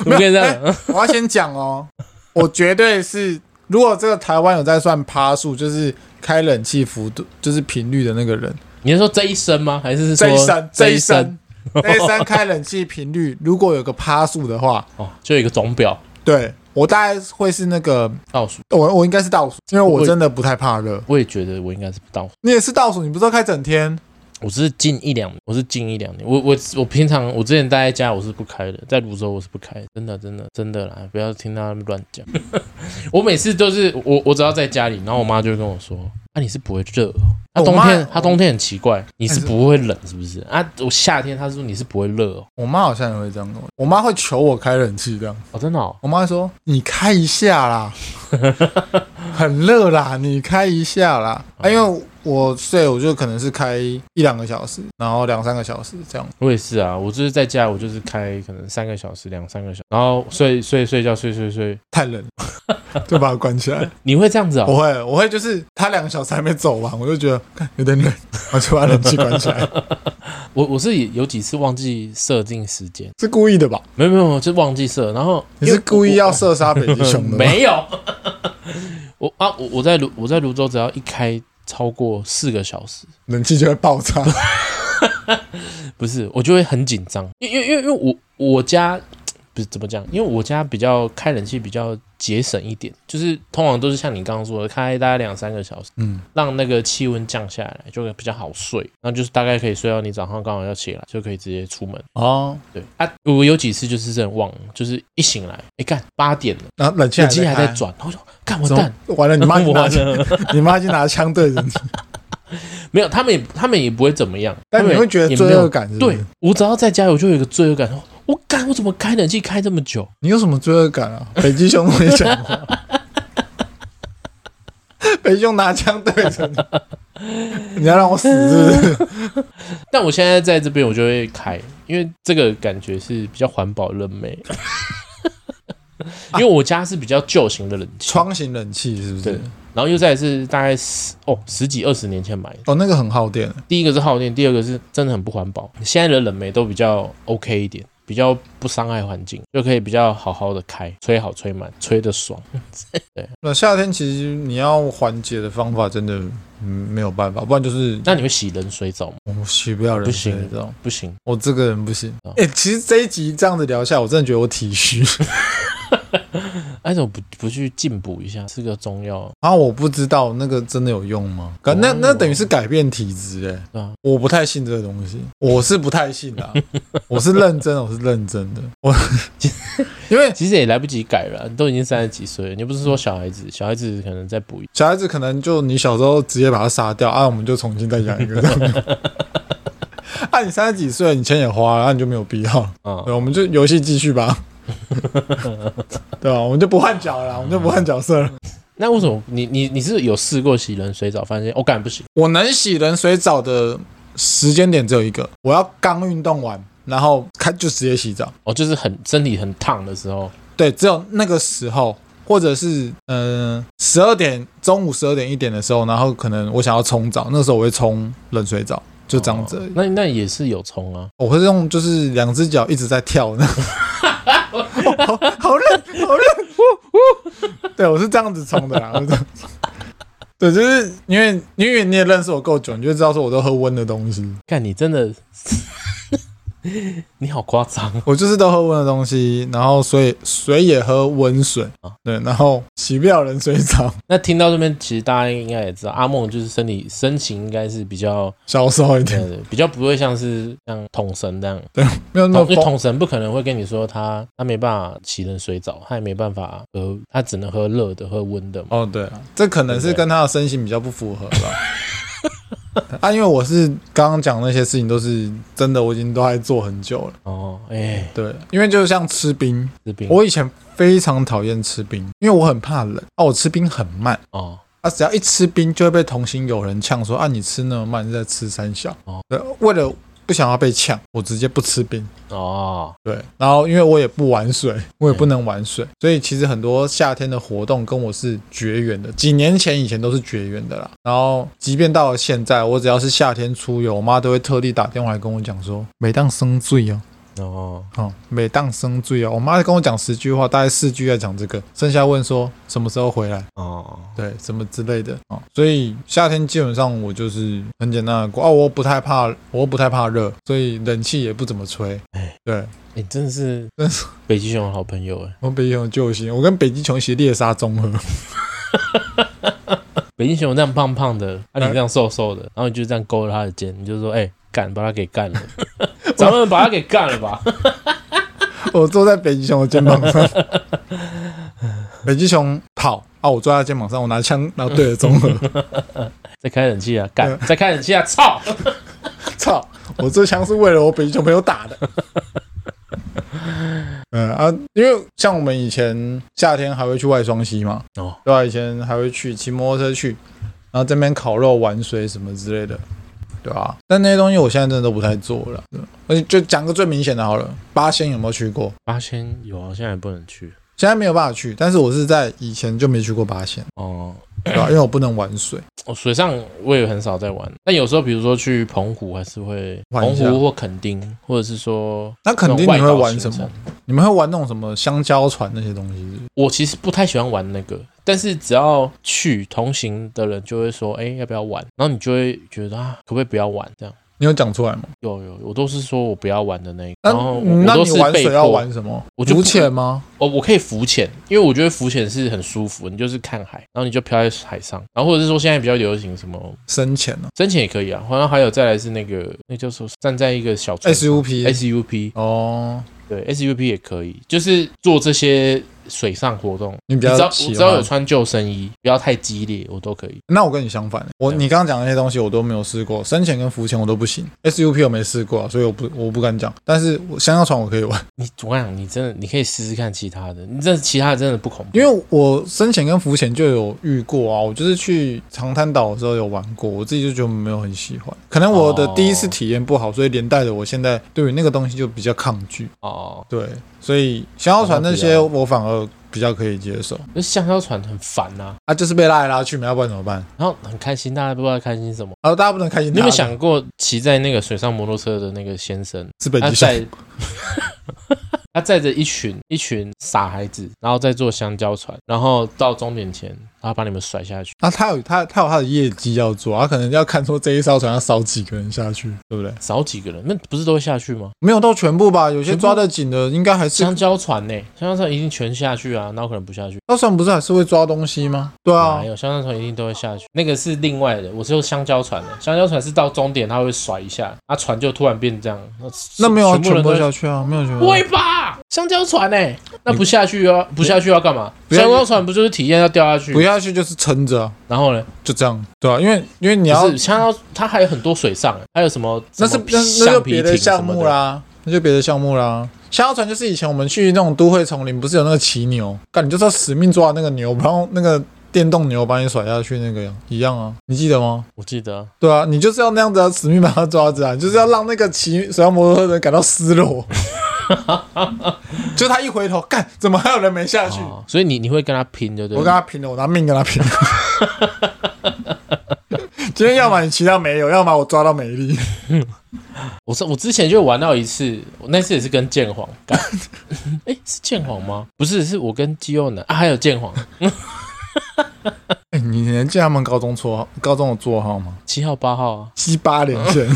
没有，欸、我要先讲哦，我绝对是，如果这个台湾有在算趴数，就是开冷气幅度，就是频率的那个人。你是说这一生吗？还是说这一生？这一生，这一生开冷气频率，如果有个趴数的话，哦，就有一个总表。对，我大概会是那个倒数，我我应该是倒数，因为我真的不太怕热。我也觉得我应该是倒数。你也是倒数，你不是要开整天？我是近一两，我是近一两年。我我我平常我之前待在家，我是不开的，在泸州我是不开的，真的真的真的啦，不要听他们乱讲。我每次都是我我只要在家里，然后我妈就会跟我说：“啊，你是不会热哦。”他冬天她冬天很奇怪，你是不会冷是不是？啊，我夏天她说你是不会热哦。我妈好像也会这样跟我，我妈会求我开冷气这样。哦，真的哦。我妈说：“你开一下啦，很热啦，你开一下啦。”啊，因为。我睡，我就可能是开一两个小时，然后两三个小时这样。我也是啊，我就是在家，我就是开可能三个小时、两三个小时，然后睡睡睡觉、睡睡睡，太冷了，就把它关起来。你会这样子啊？我会，我会就是他两个小时还没走完，我就觉得有点冷，我就把冷气关起来。我我是有几次忘记设定时间，是故意的吧？没有没有，就忘记设。然后你是故意要射杀北极熊的？没有。我啊，我我在泸我在泸州，只要一开。超过四个小时，冷气就会爆炸。不是，我就会很紧张，因为因为因为我我家不是怎么讲，因为我家比较开冷气比较节省一点，就是通常都是像你刚刚说的，开大概两三个小时，嗯，让那个气温降下来，就会比较好睡。然后就是大概可以睡到你早上刚好要起来，就可以直接出门。哦，对啊，我有几次就是这样忘了，就是一醒来，哎干八点了，然后冷气冷气还在转，然后说。看我蛋，完了！你妈 拿 你妈就拿枪对着你。没有，他们也他们也不会怎么样。但你会觉得罪恶感是是？对，我只要在家，我就有一个罪恶感。我干，我怎么开冷气开这么久？你有什么罪恶感啊？北极熊会讲话。北极熊拿枪对着你，你要让我死是不是？但我现在在这边，我就会开，因为这个感觉是比较环保、人美。因为我家是比较旧型的冷气，窗型冷气是不是？对，然后又再是大概十哦十几二十年前买的哦，那个很耗电。第一个是耗电，第二个是真的很不环保。现在的冷媒都比较 OK 一点，比较不伤害环境，就可以比较好好的开，吹好吹满，吹得爽。对，那夏天其实你要缓解的方法真的嗯没有办法，不然就是那你会洗冷水澡吗？我洗不了冷水澡，不行，不行，我这个人不行。哎、欸，其实这一集这样子聊下，我真的觉得我体虚。哎，怎么不不去进补一下，吃个中药啊？我不知道那个真的有用吗？那那，那等于是改变体质哎。啊，我不太信这个东西，我是不太信的。我是认真的，我是认真的。我 因为其实也来不及改了，你都已经三十几岁了。你不是说小孩子，小孩子可能再补一，小孩子可能就你小时候直接把他杀掉啊，我们就重新再养一个。啊，你三十几岁，你钱也花了，那你就没有必要。啊，我们就游戏继续吧。对吧？我们就不换脚了，我们就不换角色了。那为什么你你你是有试过洗冷水澡，发现我感觉不行？我能洗冷水澡的时间点只有一个，我要刚运动完，然后开就直接洗澡。哦，就是很身体很烫的时候。对，只有那个时候，或者是嗯十二点中午十二点一点的时候，然后可能我想要冲澡，那时候我会冲冷水澡，就这样子而已。哦。那那也是有冲啊，我会用就是两只脚一直在跳呢。好好冷，好冷！对，我是这样子冲的啦。对，就是因为因为你也认识我够久，你就知道说我都喝温的东西。看你真的。你好夸张！我就是都喝温的东西，然后所以水也喝温水啊，对，然后洗不了冷水澡。那听到这边，其实大家应该也知道，阿梦就是身体身形应该是比较消瘦一点，比较不会像是像桶神那样。对，没有那么。因为统神不可能会跟你说他他没办法洗冷水澡，他也没办法喝，他只能喝热的，喝温的。哦，对，这可能是跟他的身形比较不符合吧。啊，因为我是刚刚讲那些事情都是真的，我已经都在做很久了。哦，哎、欸，对，因为就像吃冰，吃冰，我以前非常讨厌吃冰，因为我很怕冷。啊，我吃冰很慢。哦，啊，只要一吃冰就会被同行有人呛说啊，你吃那么慢，你在吃三小。哦，对，为了。不想要被呛，我直接不吃冰哦。对，然后因为我也不玩水，我也不能玩水，所以其实很多夏天的活动跟我是绝缘的。几年前以前都是绝缘的啦。然后即便到了现在，我只要是夏天出游，我妈都会特地打电话来跟我讲说，每当生醉哦。哦，好，每当生醉啊，我妈跟我讲十句话，大概四句在讲这个，剩下问说什么时候回来。哦，对，什么之类的。哦，所以夏天基本上我就是很简单的过哦，我不太怕，我不太怕热，所以冷气也不怎么吹。哎，对，哎，真的是，真是。北极熊的好朋友哎，我北极熊救星，我跟北极熊一起猎杀综合。北极熊这样胖胖的，啊，你这样瘦瘦的，然后你就这样勾着他的肩，你就说，哎。干，把他给干了，咱们把他给干了吧。我坐在北极熊的肩膀上，北极熊跑啊，我坐在他肩膀上，我拿枪然后对着综合，在开冷气啊，干，在开冷气啊，操，操，我这枪是为了我北极熊朋友打的。嗯啊，因为像我们以前夏天还会去外双溪嘛，哦，对吧？以前还会去骑摩托车去，然后这边烤肉、玩水什么之类的。对啊？但那些东西我现在真的都不太做了。而且就讲个最明显的好了，八仙有没有去过？八仙有啊，现在也不能去，现在没有办法去。但是我是在以前就没去过八仙哦，对吧？因为我不能玩水，我水上我也很少在玩。但有时候比如说去澎湖，还是会澎湖或垦丁，或者是说那垦丁你会玩什么？你们会玩那种什么香蕉船那些东西？我其实不太喜欢玩那个。但是只要去同行的人就会说，哎，要不要玩？然后你就会觉得啊，可不可以不要玩？这样你有讲出来吗？有有，我都是说我不要玩的那个。然后那你玩水要玩什么？浮潜吗？哦，我可以浮潜，因为我觉得浮潜是很舒服。你就是看海，然后你就漂在海上，然后或者是说现在比较流行什么深潜呢？深潜也可以啊。好像还有再来是那个，那叫做站在一个小船 SUP SUP 哦，对 SUP 也可以，就是做这些。水上活动，你比较喜欢，只要有穿救生衣，不要太激烈，我都可以。那我跟你相反，我你刚刚讲那些东西我都没有试过，深潜跟浮潜我都不行，SUP 我没试过，所以我不我不敢讲。但是我香蕉船我可以玩。你我跟你讲，你真的你可以试试看其他的，你这其他的真的不恐怖。因为我深潜跟浮潜就有遇过啊，我就是去长滩岛的时候有玩过，我自己就觉得没有很喜欢。可能我的第一次体验不好，所以连带着我现在对于那个东西就比较抗拒。哦，对。所以香蕉船那些我反而比较可以接受，那香蕉船很烦呐，啊，就是被拉来拉去，嘛要不然怎么办？然后很开心，大家不知道开心什么，然后大家不能开心。你有没有想过骑在那个水上摩托车的那个先生是北极熊？他载着一群一群傻孩子，然后再坐香蕉船，然后到终点前，然后把你们甩下去。那他有他他有他的业绩要做，他可能要看说这一艘船要少几个人下去，对不对？少几个人，那不是都会下去吗？没有到全部吧，有些抓得紧的应该还是香蕉船呢。香蕉船一定全下去啊，那我可能不下去。香蕉船不是还是会抓东西吗？对啊，没有香蕉船一定都会下去，那个是另外的。我是用香蕉船的，香蕉船是到终点它会甩一下，那船就突然变这样。那没有全部人都下去啊？没有全部。会吧？香蕉船。哎，那不下去要不下去要干嘛？香蕉船不就是体验要掉下去？不下去就是撑着，然后呢，就这样，对啊，因为因为你要香蕉，它还有很多水上，还有什么？那是那那是别的项目啦。那就别的项目啦。香蕉船就是以前我们去那种都会丛林，不是有那个骑牛？干，你就是要死命抓那个牛，然后那个电动牛把你甩下去，那个一样啊，你记得吗？我记得。对啊，你就是要那样子，要死命把它抓着啊，就是要让那个骑水上摩托车的人感到失落。就他一回头，干，怎么还有人没下去？哦、所以你你会跟他拼，对不对？我跟他拼了，我拿命跟他拼。今天要么你骑到没有，要么我抓到美丽。我我之前就玩到一次，我那次也是跟剑皇干。哎、欸，是剑皇吗？不是，是我跟肌肉男啊，还有剑皇。哎、欸，你能记他们高中绰号、高中的座号吗？七号、八号啊，七八连胜。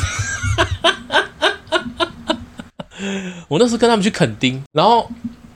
我那时候跟他们去垦丁，然后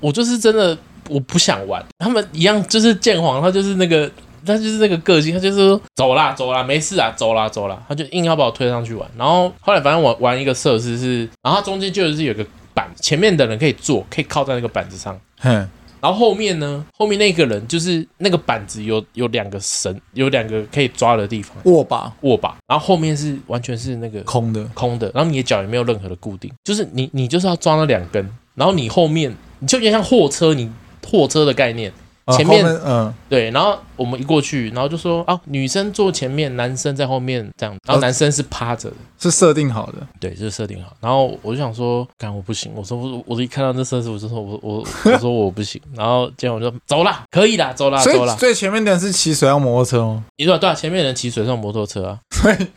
我就是真的我不想玩，他们一样就是剑皇，他就是那个他就是那个个性，他就是说走啦走啦，没事啊，走啦走啦，他就硬要把我推上去玩。然后后来反正我玩一个设施是，然后中间就是有个板，前面的人可以坐，可以靠在那个板子上。哼。然后后面呢？后面那个人就是那个板子有有两个绳，有两个可以抓的地方，握把握把。然后后面是完全是那个空的空的。然后你的脚也没有任何的固定，就是你你就是要抓那两根。然后你后面你就有点像货车，你货车的概念。前面，嗯，对，然后我们一过去，然后就说啊，女生坐前面，男生在后面这样，然后男生是趴着的，是设定好的，对，就是设定好。然后我就想说，干我不行，我说我我一看到这设置，我就说我我我说我不行。然后结果我就走了，可以啦，走啦，走啦。所以前面的人是骑水上摩托车吗？你说对啊，前面的人骑水上摩托车啊。所 以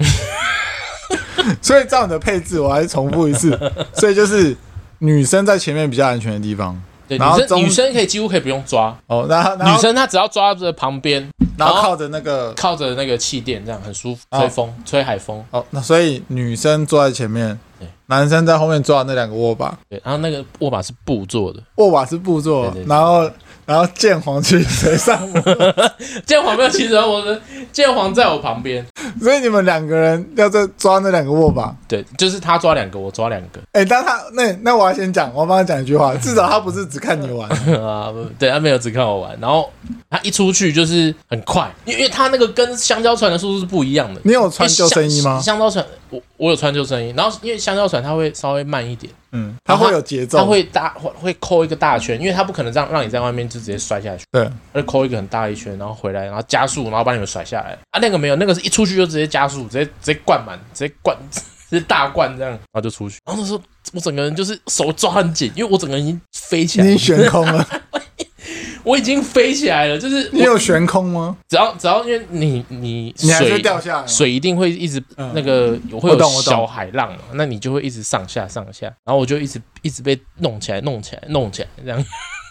所以照你的配置，我还是重复一次，所以就是女生在前面比较安全的地方。对，女生女生可以几乎可以不用抓。哦，然后女生她只要抓着旁边，然后靠着那个靠着那个气垫，这样很舒服，吹风吹海风。哦，那所以女生坐在前面，对，男生在后面抓那两个握把，对，然后那个握把是布做的，握把是布做的，然后。然后剑皇骑水上摩托，剑皇没有骑水上摩托，剑皇在我旁边，所以你们两个人要在抓那两个握把。对，就是他抓两个，我抓两个。哎，但他那那我要先讲，我要帮他讲一句话，至少他不是只看你玩 啊，对，他没有只看我玩。然后他一出去就是很快，因为因为他那个跟香蕉船的速度是不一样的。你有穿救生衣吗？香蕉船，我我有穿救生衣。然后因为香蕉船它会稍微慢一点。嗯，它会有节奏，它会大会会扣一个大圈，因为它不可能让让你在外面就直接摔下去。对，它就扣一个很大一圈，然后回来，然后加速，然后把你们甩下来。啊，那个没有，那个是一出去就直接加速，直接直接灌满，直接灌，直接大灌这样，然后就出去。然后那时候我整个人就是手抓很紧，因为我整个人已经飞起来，已经悬空了。我已经飞起来了，就是你有悬空吗？只要只要因为你你水你还是掉下来，水一定会一直、嗯、那个会有小海浪嘛，那你就会一直上下上下，然后我就一直一直被弄起来弄起来弄起来这样，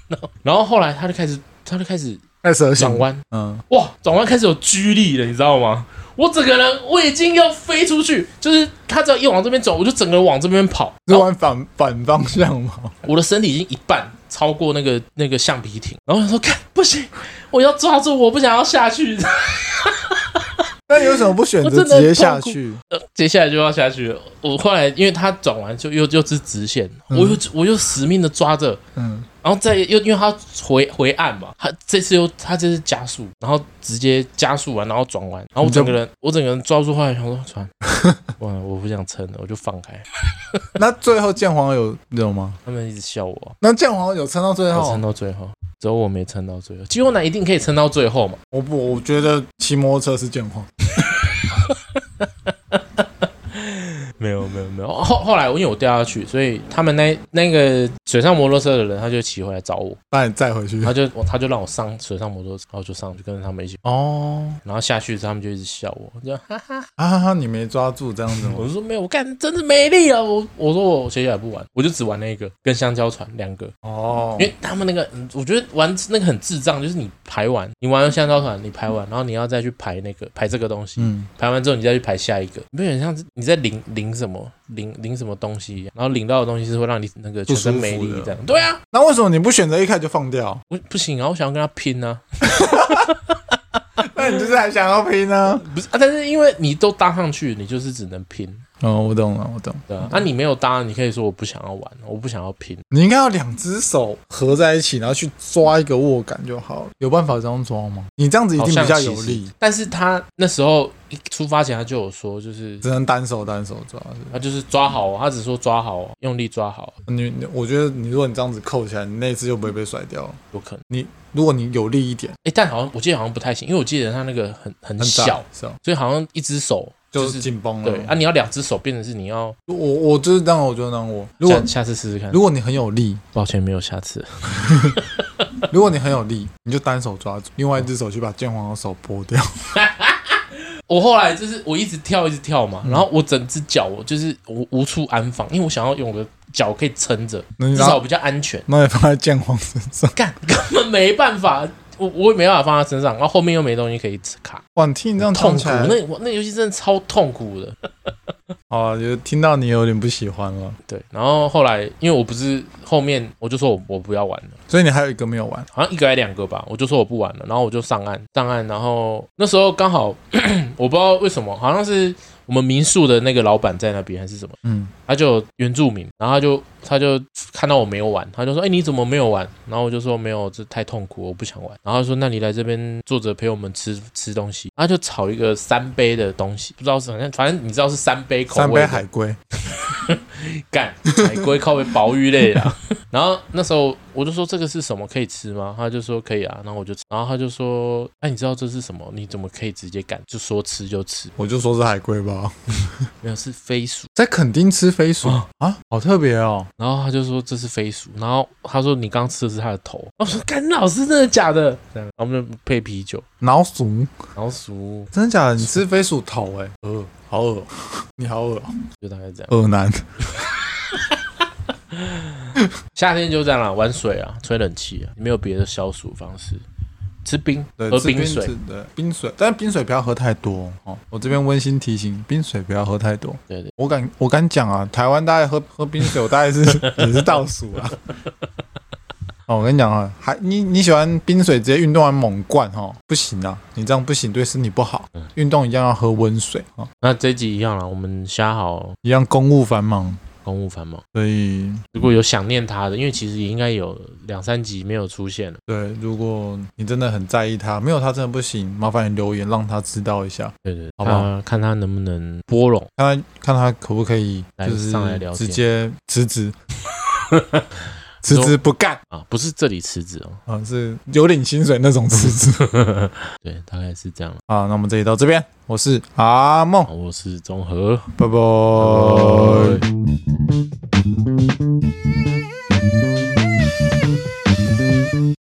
然后后来他就开始他就开始开始转弯，嗯，哇，转弯开始有居力了，你知道吗？我整个人我已经要飞出去，就是他只要一往这边走，我就整个人往这边跑，是往反反方向吗？我的身体已经一半。超过那个那个橡皮艇，然后他说：“看，不行，我要抓住，我不想要下去。”那你为什么不选择直接下去？呃，接下来就要下去了。我后来因为他转完就又又是直线，嗯、我又我又死命的抓着，嗯，然后再又因为他回回岸嘛，他这次又他这次加速，然后直接加速完，然后转弯，然后我整个人我整个人抓住后来想说船，哇，我不想撑了，我就放开。那最后剑皇有有吗？他们一直笑我。那剑皇有撑到最后？撑到最后。只有我没撑到最后，肌肉男一定可以撑到最后嘛？我不，我觉得骑摩托车是剑皇。没有没有没有后后来，因为我掉下去，所以他们那那个水上摩托车的人，他就骑回来找我，把你载回去。他就他就让我上水上摩托车，然后就上去跟着他们一起哦。然后下去时，他们就一直笑我，就哈哈哈哈，你没抓住这样子吗？我就说没有，我干真的没力啊！我我说我接下来不玩，我就只玩那个跟香蕉船两个哦。因为他们那个，我觉得玩那个很智障，就是你排完，你玩了香蕉船，你排完，然后你要再去排那个排这个东西，嗯，排完之后你再去排下一个，有很像你在领领。领什么领领什么东西，然后领到的东西是会让你那个全身没力这样。对啊，那为什么你不选择一开始就放掉？不不行啊，我想要跟他拼呢、啊。那你就是还想要拼呢？不是啊，但是因为你都搭上去，你就是只能拼。哦，我懂了，我懂。对啊，那、啊、你没有搭，你可以说我不想要玩，我不想要拼。你应该要两只手合在一起，然后去抓一个握感就好了。有办法这样抓吗？你这样子一定比较有力。但是他那时候一出发前他就有说，就是只能单手单手抓，他就是抓好，他只说抓好，用力抓好。你，我觉得你如果你这样子扣起来，你那一只就不会被甩掉。有可能。你如果你有力一点，哎，但好像我记得好像不太行，因为我记得他那个很很小，所以好像一只手。就是紧绷了，对啊，你要两只手变成是你要我，我就是当我就当我。如果下次试试看，如果你很有力，抱歉没有下次。如果你很有力，你就单手抓住，另外一只手去把剑皇的手剥掉。我后来就是我一直跳一直跳嘛，然后我整只脚我就是无无处安放，因为我想要用我的脚可以撑着，至少比较安全。那你放在剑皇身上，干根本没办法。我我也没办法放在身上，然后后面又没东西可以卡。哇，你听你这样痛苦，那我那游戏真的超痛苦的。啊，就听到你有点不喜欢了。对，然后后来因为我不是后面我就说我我不要玩了，所以你还有一个没有玩，好像一个还两个吧，我就说我不玩了，然后我就上岸上岸，然后那时候刚好 我不知道为什么，好像是。我们民宿的那个老板在那边还是什么？嗯，他就原住民，然后他就他就看到我没有玩，他就说：“哎，你怎么没有玩？”然后我就说：“没有，这太痛苦，我不想玩。”然后他说：“那你来这边坐着陪我们吃 吃东西。”他就炒一个三杯的东西，不知道是反正反正你知道是三杯口味，三杯海龟，干海龟靠为保育类的。然后那时候我就说：“这个是什么？可以吃吗？”他就说：“可以啊。”然后我就，然后他就说：“哎，你知道这是什么？你怎么可以直接干？就说吃就吃？”我就说是海龟吧。没有，是飞鼠，在垦丁吃飞鼠啊，啊，好特别哦。然后他就说这是飞鼠，然后他说你刚吃的是它的头。我说干老师真的假的？这样，然后我们就配啤酒。老鼠，老鼠，真的假的？你吃飞鼠头？哎，呃，好恶，你好恶，就大概这样。恶男。夏天就这样了，玩水啊，吹冷气啊，没有别的消暑方式。吃冰，对，喝冰水，对，冰水，但是冰水不要喝太多哦。我这边温馨提醒，冰水不要喝太多。对对，我敢，我敢讲啊，台湾大概喝喝冰水，我大概是 也是倒数啊。哦，我跟你讲啊，还你你喜欢冰水直接运动完猛灌哦，不行啊，你这样不行，对身体不好。运动一定要喝温水啊。那这一集一样了，我们瞎好一样，公务繁忙。公务繁忙，所以如果有想念他的，因为其实也应该有两三集没有出现了。对，如果你真的很在意他，没有他真的不行，麻烦你留言让他知道一下。对对，好不好？看他能不能拨拢，看他看他可不可以就是上来聊，直接辞职，辞职不干。啊，不是这里辞职哦，啊，是有领薪水那种辞职，对，大概是这样。啊。那我们这里到这边，我是阿梦，我是综合，拜拜。